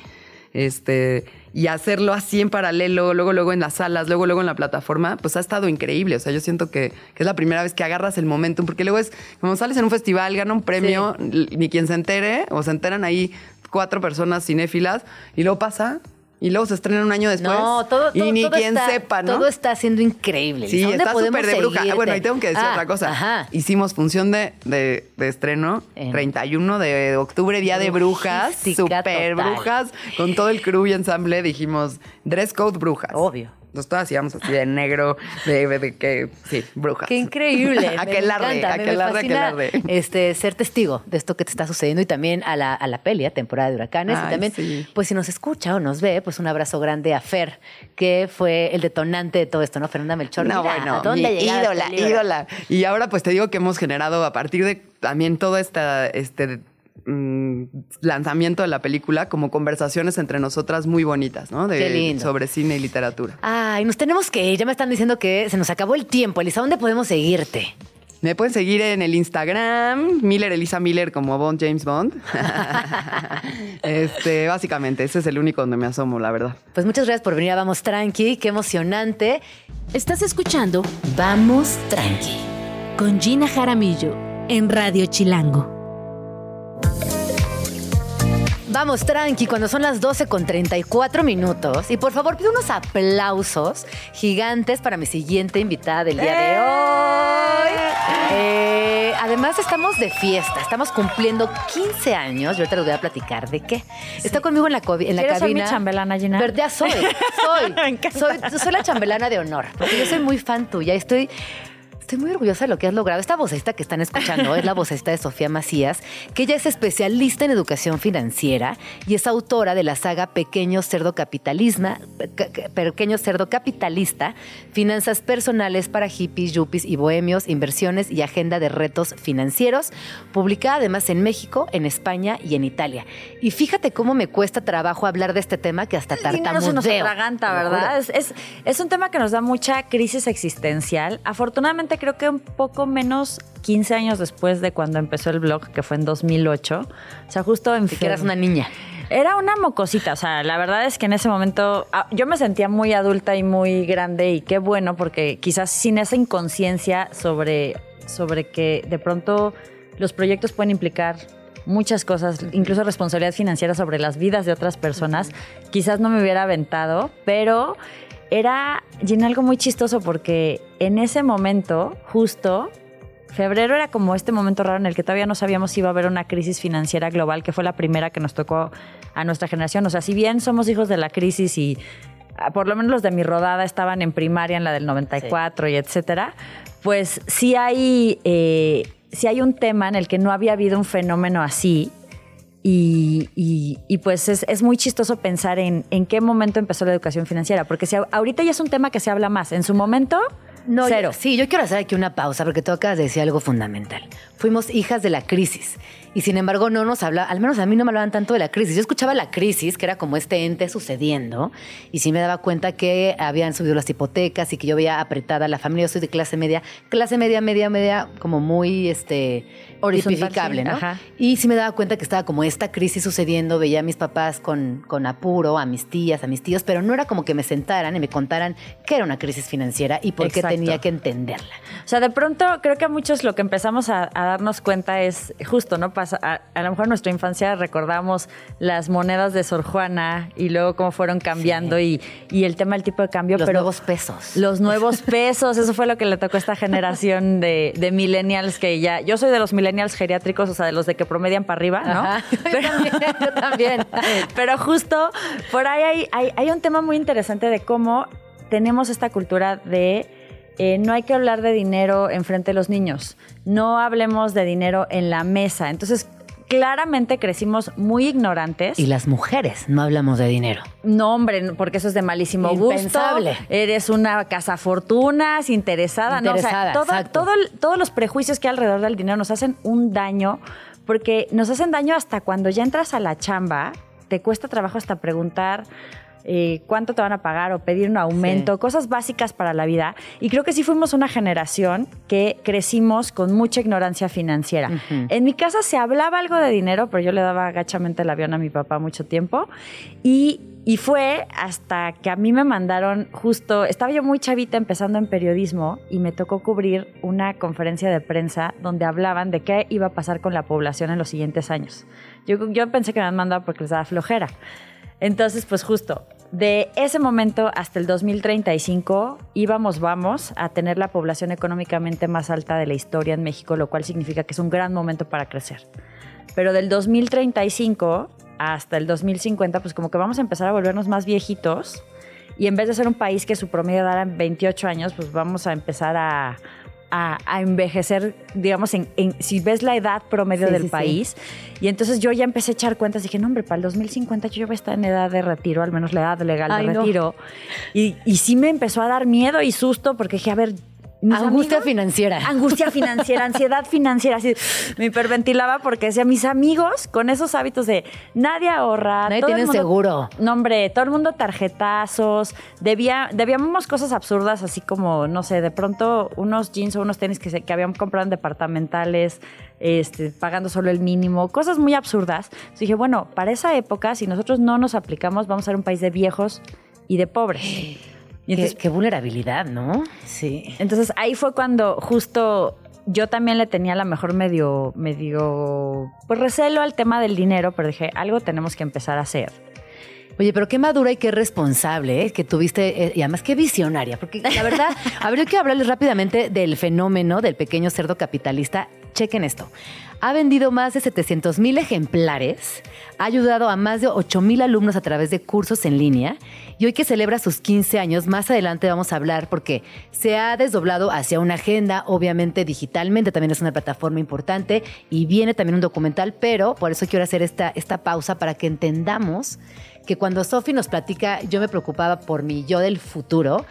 Este, y hacerlo así en paralelo, luego, luego en las salas, luego, luego en la plataforma, pues ha estado increíble. O sea, yo siento que, que es la primera vez que agarras el momentum, porque luego es, como sales en un festival, gana un premio, ni quien se entere, o se enteran ahí cuatro personas cinéfilas, y luego pasa, y luego se estrena un año después. No, todo, todo y ni todo quien está- sepa, ¿no? Todo está siendo increíble. Sí, ¿Dónde está súper de bruja. Ah, bueno, y tengo que decir Ah, otra cosa. Ajá. Hicimos función de, de- de estreno, En- 31 de octubre, Día de Brujas, super total. brujas, con todo el crew y ensamble, dijimos, dress code brujas. Obvio. Nos todas íbamos así de negro, de, de que, sí, brujas. Qué increíble. aquelarre, fascina, aquelarre. Este, ser testigo de esto que te está sucediendo y también a la, a la peli, a temporada de huracanes. y también, sí. pues si nos escucha o nos ve, pues un abrazo grande a Fer, que fue el detonante de todo esto, ¿no? Fernanda Melchor. No, Mira, bueno, ¿a dónde mi ídola, ídola. Y ahora pues te digo que hemos generado a partir de también todo esta, este mm, lanzamiento de la película como conversaciones entre nosotras muy bonitas, ¿no? De, Qué lindo. Sobre cine y literatura. Ay, nos tenemos que ir. Ya me están diciendo que se nos acabó el tiempo. Elisa, ¿dónde podemos seguirte? Me pueden seguir en el Instagram, Miller Elisa Miller como Bond James Bond. este, básicamente, ese es el único donde me asomo, la verdad. Pues muchas gracias por venir a Vamos Tranqui. Qué emocionante. Estás escuchando Vamos Tranqui con Gina Jaramillo en Radio Chilango. Vamos tranqui, cuando son las 12 con 34 minutos. Y por favor, pido unos aplausos gigantes para mi siguiente invitada del día de hoy. Eh, además, estamos de fiesta. Estamos cumpliendo 15 años. Yo ahorita les voy a platicar de qué. Está conmigo en la, en la ¿Quieres ser cabina. mi chambelana, Gina? Ya soy, soy. Soy. Soy la chambelana de honor. Porque yo soy muy fan tuya. Estoy. Estoy muy orgullosa de lo que has logrado. Esta vocesta que están escuchando es la vocesta de Sofía Macías, que ella es especialista en educación financiera y es autora de la saga Pequeño Cerdo Capitalismo, Pequeño Cerdo Capitalista, Finanzas Personales para Hippies, Yuppies y Bohemios, Inversiones y Agenda de Retos Financieros, publicada además en México, en España y en Italia. Y fíjate cómo me cuesta trabajo hablar de este tema que hasta se nos tartamudeo. atraganta, ¿verdad? es, es un tema que nos da mucha crisis existencial. Afortunadamente creo que un poco menos 15 años después de cuando empezó el blog, que fue en 2008. O sea, justo en que eras una niña. Era una mocosita, o sea, la verdad es que en ese momento ah, yo me sentía muy adulta y muy grande y qué bueno porque quizás sin esa inconsciencia sobre, sobre que de pronto los proyectos pueden implicar muchas cosas, incluso responsabilidad financiera sobre las vidas de otras personas, quizás no me hubiera aventado, pero era Gina, algo muy chistoso porque en ese momento, justo, febrero era como este momento raro en el que todavía no sabíamos si iba a haber una crisis financiera global, que fue la primera que nos tocó a nuestra generación. O sea, si bien somos hijos de la crisis y ah, por lo menos los de mi rodada estaban en primaria, en la del 94 y etcétera, pues sí hay, eh, sí hay un tema en el que no había habido un fenómeno así. Y, y- y, pues es, es muy chistoso pensar en, en qué momento empezó la educación financiera, porque si ahorita ya es un tema que se habla más. En su momento, No, cero. yo- sí, yo quiero hacer aquí una pausa porque tú acabas de decir algo fundamental. Fuimos hijas de la crisis y sin embargo no nos habla, al menos a mí no me hablaban tanto de la crisis. Yo escuchaba la crisis, que era como este ente sucediendo y sí me daba cuenta que habían subido las hipotecas y que yo veía apretada la familia. Yo soy de clase media, clase media, media, media, como muy este Horizontal, ¿no? ajá. Y sí me daba cuenta que estaba como esta crisis sucediendo, veía a mis papás con, con apuro, a mis tías, a mis tíos, pero no era como que me sentaran y me contaran que era una crisis financiera y por qué Exacto. tenía que entenderla. O sea, de pronto creo que a muchos lo que empezamos a, a darnos cuenta es justo, ¿no? Pasa, a, a, lo mejor en nuestra infancia recordamos las monedas de Sor Juana y luego cómo fueron cambiando y, y, el tema del tipo de cambio. Los pero nuevos pesos. Los nuevos pesos, eso fue lo que le tocó a esta generación de, de millennials que ya. Yo soy de los millennials geriátricos, o sea, de los de que promedian para arriba, ¿no? Ajá, pero, yo también. Yo también. pero justo por ahí hay, hay, hay un tema muy interesante de cómo tenemos esta cultura de eh, no hay que hablar de dinero en frente de los niños, no hablemos de dinero en la mesa. Entonces, claramente crecimos muy ignorantes. Y las mujeres no hablamos de dinero. No, hombre, porque eso es de malísimo Impensable. gusto. Eres una casa fortunas, interesada, interesada ¿no? O sea, todo, todo, todos los prejuicios que hay alrededor del dinero nos hacen un daño, porque nos hacen daño hasta cuando ya entras a la chamba, te cuesta trabajo hasta preguntar eh, cuánto te van a pagar o pedir un aumento, sí. cosas básicas para la vida. Y creo que sí fuimos una generación que crecimos con mucha ignorancia financiera. Uh -huh. En mi casa se hablaba algo de dinero, pero yo le daba agachamente el avión a mi papá mucho tiempo. Y, y fue hasta que a mí me mandaron justo, estaba yo muy chavita empezando en periodismo y me tocó cubrir una conferencia de prensa donde hablaban de qué iba a pasar con la población en los siguientes años. Yo, yo pensé que me habían mandado porque les daba flojera. Entonces, pues justo, de ese momento hasta el 2035 íbamos, vamos a tener la población económicamente más alta de la historia en México, lo cual significa que es un gran momento para crecer. Pero del 2035 hasta el 2050, pues como que vamos a empezar a volvernos más viejitos y en vez de ser un país que su promedio dará 28 años, pues vamos a empezar a, a, a, envejecer, digamos, en, en, si ves la edad promedio sí, del sí, país. Sí. Y entonces yo ya empecé a echar cuentas, dije, no, hombre, para el 2050 yo voy a estar en edad de retiro, al menos la edad legal Ay, de retiro. No. Y, y sí me empezó a dar miedo y susto porque dije, a ver, angustia amigos, financiera. Angustia financiera, ansiedad financiera. Así, me hiperventilaba porque decía, mis amigos con esos hábitos de nadie ahorra. Nadie tiene seguro. No, hombre, todo el mundo tarjetazos. Debía, debíamos cosas absurdas, así como, no sé, de pronto unos jeans o unos tenis que, se, que habían comprado en departamentales, este, pagando solo el mínimo, cosas muy absurdas. Entonces dije, bueno, para esa época, si nosotros no nos aplicamos, vamos a ser un país de viejos y de pobres. Y entonces, qué, qué, vulnerabilidad, ¿no? Sí. Entonces ahí fue cuando justo yo también le tenía la mejor medio, medio, pues recelo al tema del dinero, pero dije, algo tenemos que empezar a hacer. Oye, pero qué madura y qué responsable ¿eh? que tuviste, eh, y además qué visionaria, porque la verdad, habría que hablarles rápidamente del fenómeno del pequeño cerdo capitalista. Chequen esto. Ha vendido más de 700 mil ejemplares, ha ayudado a más de 8 mil alumnos a través de cursos en línea y hoy que celebra sus 15 años, más adelante vamos a hablar porque se ha desdoblado hacia una agenda, obviamente digitalmente, también es una plataforma importante y viene también un documental, pero por eso quiero hacer esta, esta pausa para que entendamos que cuando Sofi nos platica, yo me preocupaba por mi yo del futuro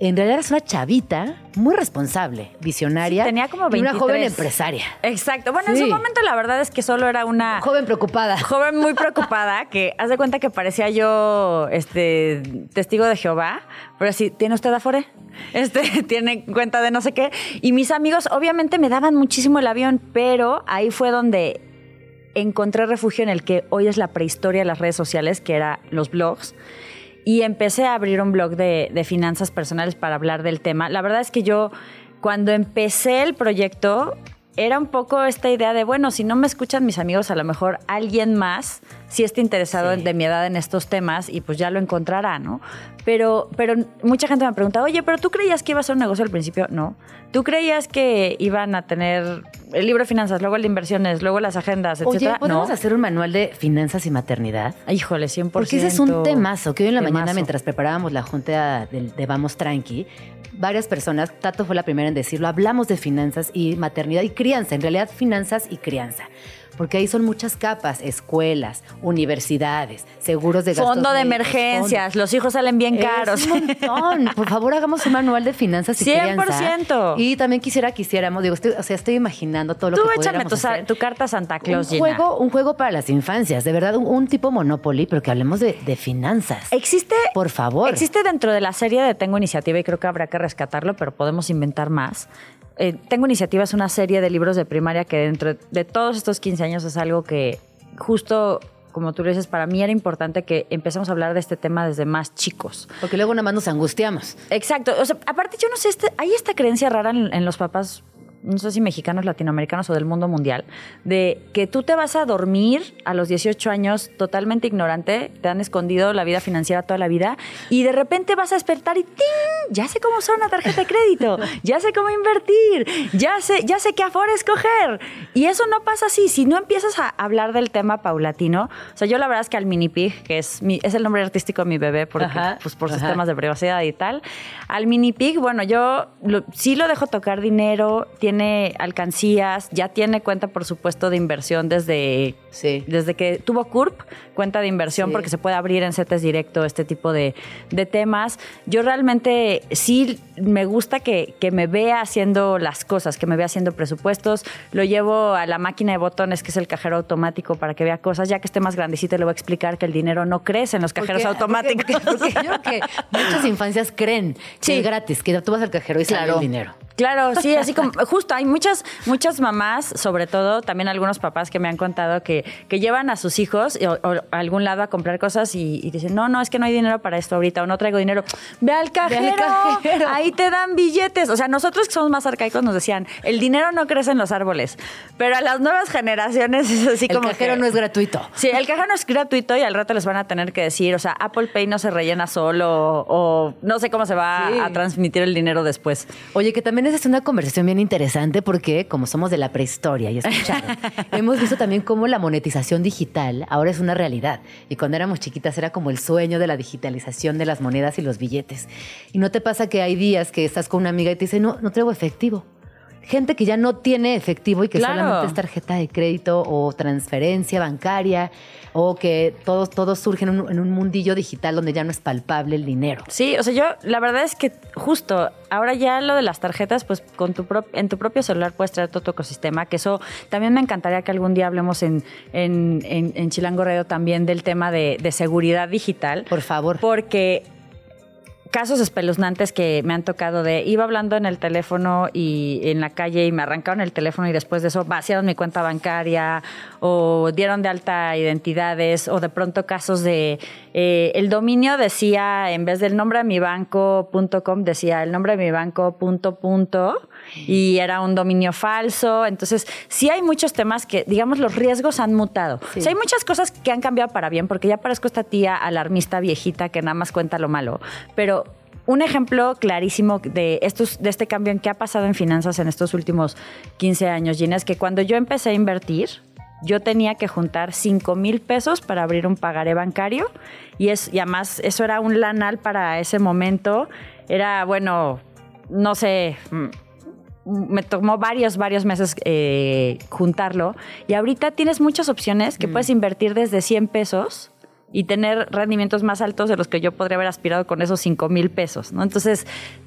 en realidad es una chavita muy responsable, visionaria. Sí, tenía como 23. Y una joven empresaria. Exacto. Bueno, sí. en su momento la verdad es que solo era una... Joven preocupada. Joven muy preocupada, que haz de cuenta que parecía yo este, testigo de Jehová, pero así, ¿tiene usted Afore? Este, tiene cuenta de no sé qué. Y mis amigos obviamente me daban muchísimo el avión, pero ahí fue donde encontré refugio en el que hoy es la prehistoria de las redes sociales, que era los blogs y empecé a abrir un blog de, finanzas personales para hablar del tema. La verdad es que yo, cuando empecé el proyecto, era un poco esta idea de, bueno, si no me escuchan mis amigos, a lo mejor alguien más sí está interesado sí. de mi edad en estos temas y pues ya lo encontrará, ¿no? Pero, pero mucha gente me pregunta, oye, pero tú creías que iba a ser un negocio al principio? No. ¿Tú creías que iban a tener el libro de finanzas, luego el de inversiones, luego las agendas, etcétera? Oye, ¿podemos no. hacer un manual de finanzas y maternidad? Híjole, 100%. Porque ese es un temazo que hoy en la temazo. mañana, mientras preparábamos la junta de, de Vamos Tranqui, varias personas, Tato fue la primera en decirlo, hablamos de finanzas y maternidad y crianza, en realidad finanzas y crianza porque ahí son muchas capas, escuelas, universidades, seguros de gastos Fondo de médicos, emergencias, fondo. los hijos salen bien caros. Un montón. Por favor, hagamos un manual de finanzas y 100%. crianza. Y también quisiera que hiciéramos, digo, estoy, o sea, estoy imaginando todo lo Tú que échame tu, hacer. tu, carta Santa Claus, un juego, un juego para las infancias, de verdad, un, un tipo Monopoly, pero que hablemos de, de, finanzas. Existe, por favor. Existe dentro de la serie de Tengo Iniciativa y creo que habrá que rescatarlo, pero podemos inventar más. Eh, Tengo Iniciativa es una serie de libros de primaria que dentro de todos estos 15 años es algo que justo como tú lo dices, para mí era importante que empecemos a hablar de este tema desde más chicos. Porque luego nada más nos angustiamos. Exacto. O sea, aparte, yo no sé, este, hay esta creencia rara en, en los papás no sé si mexicanos, latinoamericanos o del mundo mundial, de que tú te vas a dormir a los 18 años totalmente ignorante, te han escondido la vida financiera toda la vida y de repente vas a despertar y ¡ting! Ya sé cómo usar una tarjeta de crédito, ya sé cómo invertir, ya sé, ya sé qué aforo escoger. Y eso no pasa así. Si no empiezas a hablar del tema paulatino, o sea, yo la verdad es que al mini pig, que es, mi, es el nombre artístico de mi bebé, porque, Ajá, pues por sus ajá. temas de privacidad y tal, al mini pig, bueno, yo lo- sí lo dejo tocar dinero, tiene alcancías, ya tiene cuenta, por supuesto, de inversión desde, Sí. desde que tuvo CURP, cuenta de inversión, Sí. porque se puede abrir en CETES directo este tipo de, de temas. Yo realmente sí me gusta que, que me vea haciendo las cosas, que me vea haciendo presupuestos. Lo llevo a la máquina de botones, que es el cajero automático, para que vea cosas. Ya que esté más grandecito, le voy a explicar que el dinero no crece en los cajeros Porque- automáticos. Porque, porque yo creo que muchas infancias creen que Sí. es gratis, que tú vas al cajero y sale el dinero. Claro, sí, así como justo hay muchas muchas mamás, sobre todo también algunos papás que me han contado que, que llevan a sus hijos o, o a algún lado a comprar cosas y, y dicen, no, no, es que no hay dinero para esto ahorita o no traigo dinero. Ve al cajero, cajero. ahí te dan billetes. O sea, nosotros que somos más arcaicos nos decían, el dinero no crece en los árboles, pero a las nuevas generaciones es así El como cajero que- no es gratuito. Sí, el cajero no es gratuito y al rato les van a tener que decir, o sea, Apple Pay no se rellena solo o no sé cómo se va Sí. a transmitir el dinero después. Oye, que también esa es una conversación bien interesante porque como somos de la prehistoria y escucharon, hemos visto también cómo la monetización digital ahora es una realidad. Y cuando éramos chiquitas era como el sueño de la digitalización de las monedas y los billetes. Y no te pasa que hay días que estás con una amiga y te dice, no, no traigo efectivo. Gente que ya no tiene efectivo y que Claro. solamente es tarjeta de crédito o transferencia bancaria o que todo, todo surge en un, en un mundillo digital donde ya no es palpable el dinero. Sí, o sea, yo la verdad es que justo ahora ya lo de las tarjetas, pues con tu prop- en tu propio celular puedes traer todo tu ecosistema, que eso también me encantaría que algún día hablemos en, en, en- en Chilango Radio también del tema de, de seguridad digital. Por favor. Porque casos espeluznantes que me han tocado de iba hablando en el teléfono y en la calle y me arrancaron el teléfono y después de eso vaciaron mi cuenta bancaria o dieron de alta identidades o de pronto casos de eh, el dominio decía en vez del nombre de mi banco.com decía el nombre de mi banco punto punto y era un dominio falso entonces sí hay muchos temas que digamos los riesgos han mutado Sí. O sea, hay muchas cosas que han cambiado para bien, porque ya parezco esta tía alarmista viejita que nada más cuenta lo malo. Pero un ejemplo clarísimo de, estos, de este cambio en que ha pasado en finanzas en estos últimos 15 años, Gina, es que cuando yo empecé a invertir, yo tenía que juntar 5 mil pesos para abrir un pagaré bancario y, es, y además eso era un lanal para ese momento. Era, bueno, no sé, mm, me tomó varios, varios meses eh, juntarlo. Y ahorita tienes muchas opciones que puedes invertir desde 100 pesos y tener rendimientos más altos de los que yo podría haber aspirado con esos 5 mil pesos, ¿no? Entonces,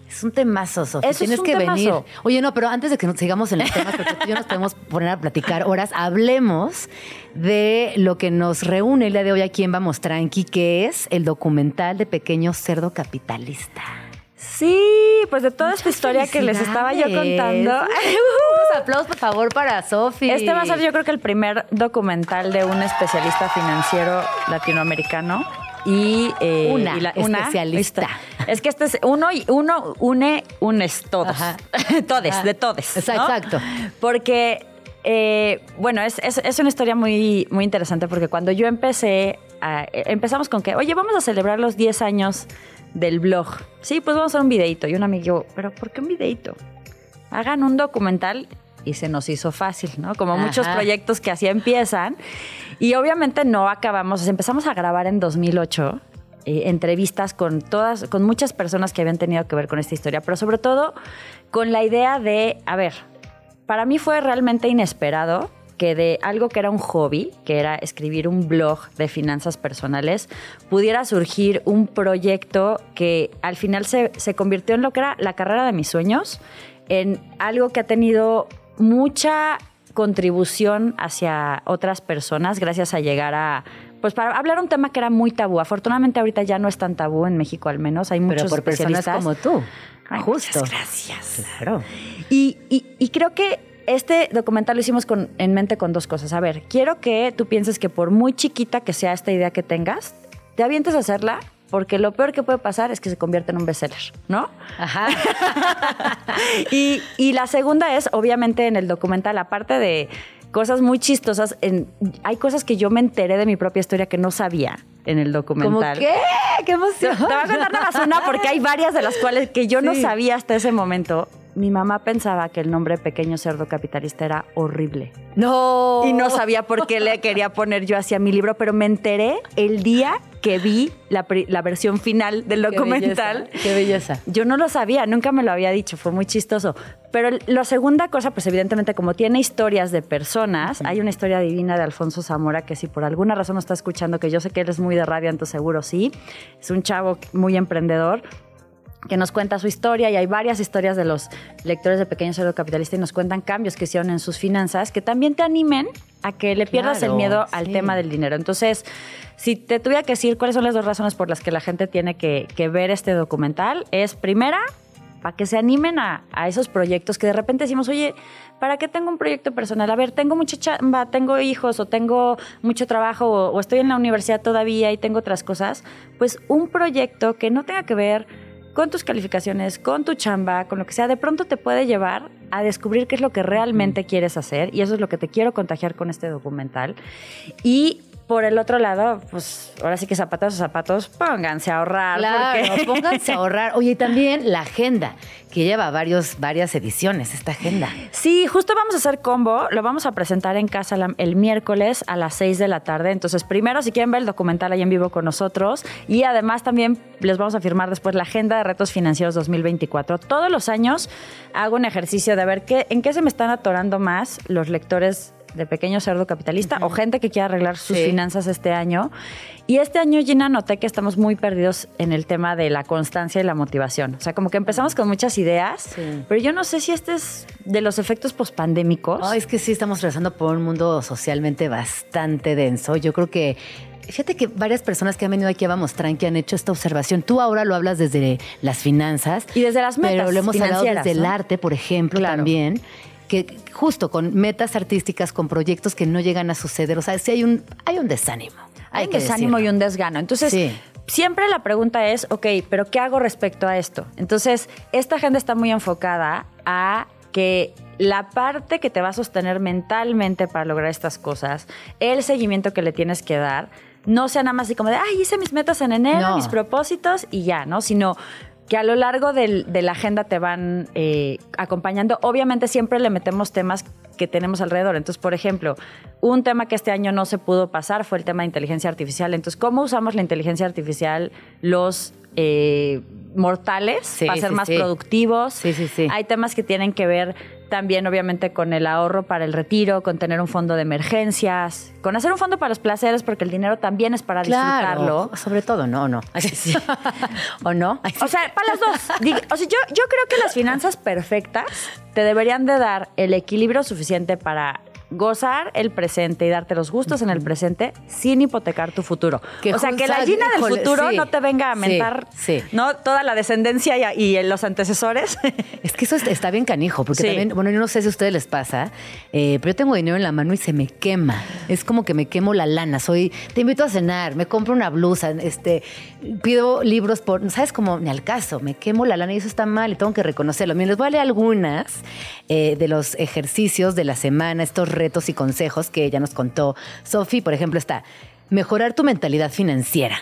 Es un temazo, Sofía. Eso es Tienes un que temazo. venir. Oye, no, pero antes de que nos sigamos en los temas, porque tú y yo nos podemos poner a platicar horas, hablemos de lo que nos reúne el día de hoy aquí en Vamos Tranqui, que es el documental de Pequeño Cerdo Capitalista. Sí, pues de toda esta historia que les estaba yo contando. Unos aplausos, por favor, para Sofía. Este va a ser yo creo que el primer documental de un especialista financiero latinoamericano. Y, eh, Una y especialista. Es que este es uno y uno une unes todos. Todes, Ajá. de todes. Exacto, ¿no? exacto. Porque, eh, bueno, es, es- es una historia muy, muy interesante porque cuando yo empecé, a- eh, empezamos con que, oye, vamos a celebrar los 10 años del blog. Sí, pues vamos a hacer un videito. Y un amigo, pero ¿por qué un videito? Hagan un documental y se nos hizo fácil, ¿no? Como muchos proyectos que así empiezan. Y obviamente no acabamos, empezamos a grabar en 2008 eh, entrevistas con todas, con muchas personas que habían tenido que ver con esta historia, pero sobre todo con la idea de, a ver, para mí fue realmente inesperado que de algo que era un hobby, que era escribir un blog de finanzas personales, pudiera surgir un proyecto que al final se, se convirtió en lo que era la carrera de mis sueños, en algo que ha tenido mucha contribución hacia otras personas gracias a llegar a pues para hablar un tema que era muy tabú. Afortunadamente ahorita ya no es tan tabú en México al menos, hay muchos Pero por personas especialistas. como tú. Ay, Justo. muchas gracias. Claro. Y, y- y creo que este documental lo hicimos con, en mente con dos cosas. A ver, quiero que tú pienses que por muy chiquita que sea esta idea que tengas, te avientes a hacerla porque lo peor que puede pasar es que se convierta en un bestseller, ¿no? Ajá. y, y la segunda es, obviamente, en el documental, aparte de cosas muy chistosas, en- hay cosas que yo me enteré de mi propia historia que no sabía en el ¿Cómo documental. qué? ¡Qué Te emoción! te voy a contar nada más una porque hay varias de las cuales que yo no sabía hasta ese momento. Mi mamá pensaba que el nombre Pequeño Cerdo Capitalista era horrible. No. Y no sabía por qué le quería poner yo hacia mi libro, pero me enteré el día que vi la, versión final del Qué documental. belleza, Qué belleza. Yo no lo sabía, nunca me lo había dicho, fue muy chistoso. Pero la segunda cosa, pues evidentemente como tiene historias de personas, hay una historia divina de Alfonso Zamora que si por alguna razón no está escuchando, que yo sé que él es muy de radio, entonces seguro sí, es un chavo muy emprendedor que nos cuenta su historia y hay varias historias de los lectores de Pequeño Cerdo Capitalista y nos cuentan cambios que hicieron en sus finanzas que también te animen a que le pierdas Claro, el miedo al sí. tema del dinero. Entonces, si te tuviera que decir cuáles son las dos razones por las que la gente tiene que, que ver este documental, es primera, para que se animen a, a esos proyectos que de repente decimos, oye, ¿para qué tengo un proyecto personal? A ver, tengo mucha chamba, tengo hijos o tengo mucho trabajo o, o estoy en la universidad todavía y tengo otras cosas. Pues un proyecto que no tenga que ver con tus calificaciones, con tu chamba, con lo que sea, de pronto te puede llevar a descubrir qué es lo que realmente quieres hacer y eso es lo que te quiero contagiar con este documental. Y por el otro lado, pues ahora sí que zapatos a zapatos, pónganse a ahorrar. Claro, porque- pónganse a ahorrar. Oye, y también la agenda, que lleva varios, varias ediciones, esta agenda. Sí, justo vamos a hacer combo. Lo vamos a presentar en casa el miércoles a las 6 de la tarde. Entonces, primero, si quieren ver el documental ahí en vivo con nosotros. Y además también les vamos a firmar después la agenda de retos financieros 2024. Todos los años hago un ejercicio de ver qué, en qué se me están atorando más los lectores de Pequeño Cerdo Capitalista o gente que quiera arreglar sus Sí. finanzas este año. Y este año, Gina, noté que estamos muy perdidos en el tema de la constancia y la motivación. O sea, como que empezamos con muchas ideas, Sí. pero yo no sé si este es de los efectos pospandémicos. No, es que sí estamos regresando por un mundo socialmente bastante denso. Yo creo que. Fíjate que varias personas que han venido aquí a Vamos Tranqui han hecho esta observación. Tú ahora lo hablas desde las finanzas. Y desde las metas Pero lo hemos hablado desde el arte, por ejemplo, Claro. también. Que justo con metas artísticas, con proyectos que no llegan a suceder. O sea, sí hay un, hay un desánimo. Hay un desánimo y un desgano. Entonces, Sí. siempre la pregunta es, ok, pero ¿qué hago respecto a esto? Entonces, esta agenda está muy enfocada a que la parte que te va a sostener mentalmente para lograr estas cosas, el seguimiento que le tienes que dar, no sea nada más así como de, ay, hice mis metas en enero, No. mis propósitos y ya, ¿no? Sino que a lo largo del- de la agenda te van eh, acompañando. Obviamente siempre le metemos temas que tenemos alrededor. Entonces, por ejemplo, un tema que este año no se pudo pasar fue el tema de inteligencia artificial. Entonces, ¿cómo usamos la inteligencia artificial los eh, mortales Sí, para ser sí, más sí. productivos? Sí, sí, sí. Hay temas que tienen que ver también, obviamente, con el ahorro para el retiro, con tener un fondo de emergencias, con hacer un fondo para los placeres, porque el dinero también es para disfrutarlo. Claro, sobre todo, no, ¿o no. ¿O no? O sea, para las dos. O sea, yo, yo creo que las finanzas perfectas te deberían de dar el equilibrio suficiente para gozar el presente y darte los gustos en el presente sin hipotecar tu futuro. Que o sea, que la Gina del futuro sí, no te venga a mentar sí. ¿no? toda la descendencia y, y los antecesores. Es que eso es- está bien canijo, porque también, bueno, yo no sé si a ustedes les pasa, eh, pero yo tengo dinero en la mano y se me quema. Es como que me quemo la lana. Soy, te invito a cenar, me compro una blusa, este, pido libros por, ¿sabes? Como ni al caso, me quemo la lana y eso está mal y tengo que reconocerlo. Miren, les voy a leer algunas eh, de los ejercicios de la semana, estos retos y consejos que ella nos contó. Sofi, por ejemplo, está mejorar tu mentalidad financiera.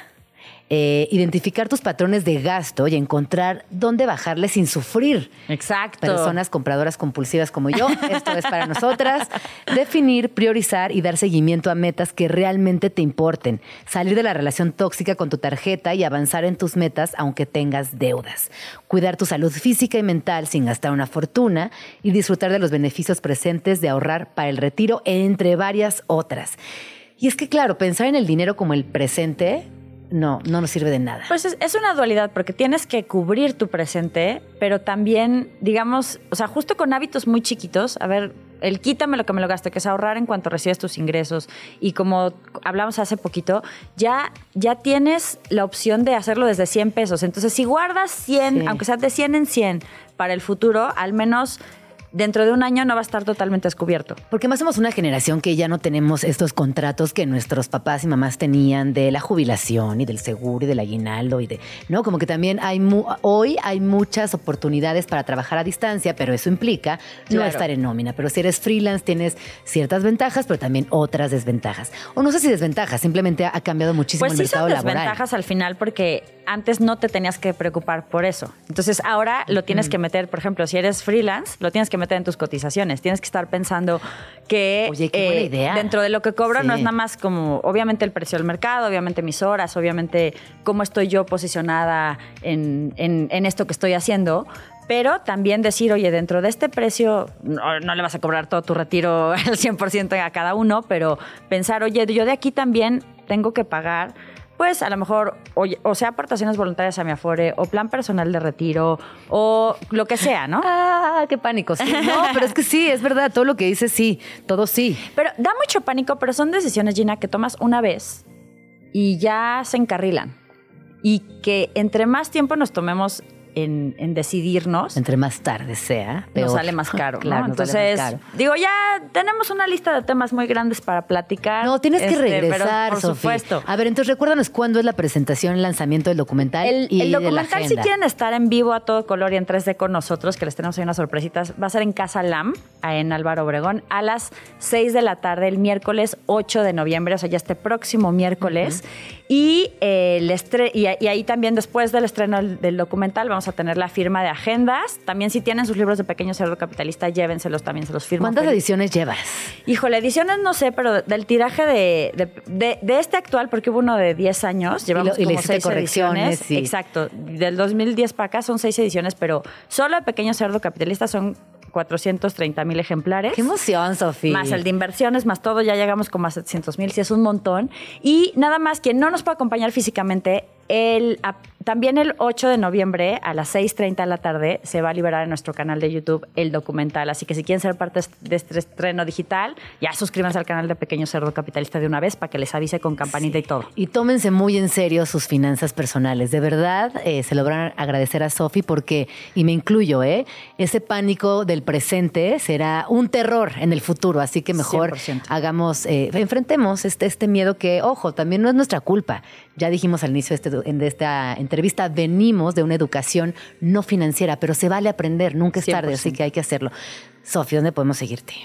Eh, identificar tus patrones de gasto y encontrar dónde bajarle sin sufrir. Exacto. Personas compradoras compulsivas como yo, esto es para nosotras. Definir, priorizar y dar seguimiento a metas que realmente te importen. Salir de la relación tóxica con tu tarjeta y avanzar en tus metas aunque tengas deudas. Cuidar tu salud física y mental sin gastar una fortuna y disfrutar de los beneficios presentes de ahorrar para el retiro, entre varias otras. Y es que, claro, pensar en el dinero como el presente, no, no nos sirve de nada. Pues es, es una dualidad porque tienes que cubrir tu presente, pero también, digamos, o sea, justo con hábitos muy chiquitos, a ver, el quítame lo que me lo gasto, que es ahorrar en cuanto recibes tus ingresos. Y como hablamos hace poquito, ya, ya tienes la opción de hacerlo desde 100 pesos. Entonces, si guardas 100, Sí. aunque sea de 100 en 100 para el futuro, al menos dentro de un año no va a estar totalmente descubierto. Porque más somos una generación que ya no tenemos estos contratos que nuestros papás y mamás tenían de la jubilación y del seguro y del aguinaldo y de, ¿no? Como que también hay, hoy hay muchas oportunidades para trabajar a distancia, pero eso implica no estar en nómina. Pero si eres freelance tienes ciertas ventajas, pero también otras desventajas. O no sé si desventajas, simplemente ha cambiado muchísimo pues el mercado laboral. Pues sí desventajas al final porque antes no te tenías que preocupar por eso. Entonces ahora lo tienes que meter, por ejemplo, si eres freelance, lo tienes que meter en tus cotizaciones. Tienes que estar pensando que eh, dentro de lo que cobro no es nada más como, obviamente, el precio del mercado, obviamente mis horas, obviamente cómo estoy yo posicionada en, esto que estoy haciendo, pero también decir, oye, dentro de este precio, no, no, le vas a cobrar todo tu retiro al 100% a cada uno, pero pensar, oye, yo de aquí también tengo que pagar pues a lo mejor, o, sea, aportaciones voluntarias a mi Afore, o plan personal de retiro, o lo que sea, ¿no? Ah, qué pánico. Sí, no, pero es que sí, es verdad, todo lo que dices sí, todo sí. Pero da mucho pánico, pero son decisiones, Gina, que tomas una vez y ya se encarrilan. Y que entre más tiempo nos tomemos en, decidirnos. Entre más tarde sea, Nos sale más caro. claro, Entonces, digo, ya tenemos una lista de temas muy grandes para platicar. No, tienes que este, regresar, por supuesto. A ver, entonces recuérdanos cuándo es la presentación, el lanzamiento del documental. El, y el documental, si quieren estar en vivo a todo color y en 3D con nosotros, que les tenemos ahí unas sorpresitas, va a ser en Casa LAM, en Álvaro Obregón, a las 6 de la tarde, el miércoles 8 de noviembre, o sea, ya este próximo miércoles. Y, el y, ahí también después del estreno del documental vamos a tener la firma de agendas. También si tienen sus libros de Pequeño Cerdo Capitalista, llévenselos, también se los firmo. ¿Cuántas ediciones llevas? Híjole, ediciones no sé, pero del tiraje de, de, este actual, porque hubo uno de 10 años, llevamos como seis ediciones. Exacto, del 2010 para acá son seis ediciones, pero solo de Pequeño Cerdo Capitalista son 430 mil ejemplares. ¡Qué emoción, Sofía! Más el de inversiones, más todo, ya llegamos con más 700 mil, si es un montón. Y nada más, quien no nos puede acompañar físicamente, el, también el 8 de noviembre a las 6.30 de la tarde se va a liberar en nuestro canal de YouTube el documental. Así que si quieren ser parte de este estreno digital, ya suscríbanse al canal de Pequeño Cerdo Capitalista de una vez para que les avise con campanita y todo. Y tómense muy en serio sus finanzas personales. De verdad, eh, se lo van a agradecer a Sofi porque, y me incluyo, ¿eh? ese pánico del presente será un terror en el futuro. Así que mejor hagamos, eh, enfrentemos este, este miedo que, ojo, también no es nuestra culpa. Ya dijimos al inicio de, este, de esta entrevista, venimos de una educación no financiera, pero se vale aprender, nunca es tarde, así que hay que hacerlo. Sofía, ¿dónde podemos seguirte?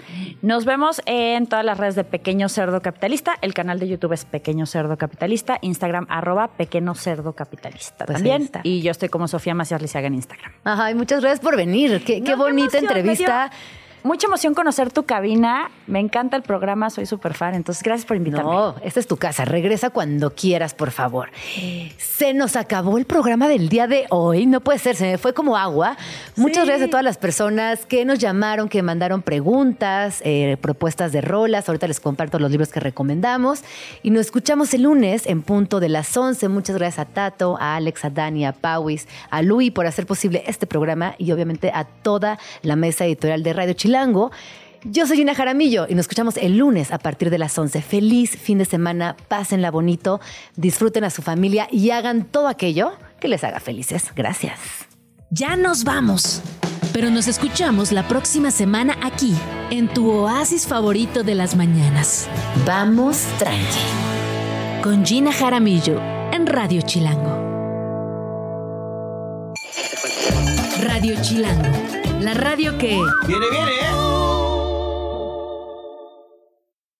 Nos vemos en todas las redes de Pequeño Cerdo Capitalista. El canal de YouTube es Pequeño Cerdo Capitalista. Instagram, arroba Pequeño Cerdo Capitalista pues también. Y yo estoy como Sofía Macías Lizaga en Instagram. Ajá, y muchas gracias por venir. Qué, bonita entrevista mucha emoción conocer tu cabina. Me encanta el programa, soy súper fan. Entonces, gracias por invitarme. No, esta es tu casa. Regresa cuando quieras, por favor. Se nos acabó el programa del día de hoy. No puede ser, se me fue como agua. Muchas gracias a todas las personas que nos llamaron, que mandaron preguntas, eh, propuestas de rolas. Ahorita les comparto los libros que recomendamos. Y nos escuchamos el lunes en punto de las 11. Muchas gracias a Tato, a Alex, a Dani, a Pauis, a Luis por hacer posible este programa y obviamente a toda la mesa editorial de Radio Chile yo soy Gina Jaramillo y nos escuchamos el lunes a partir de las 11. Feliz fin de semana, pásenla bonito, disfruten a su familia y hagan todo aquello que les haga felices. Gracias. Ya nos vamos, pero nos escuchamos la próxima semana aquí, en tu oasis favorito de las mañanas. Vamos tranqui. Con Gina Jaramillo en Radio Chilango. Radio Chilango la radio que... Viene, viene, ¿eh?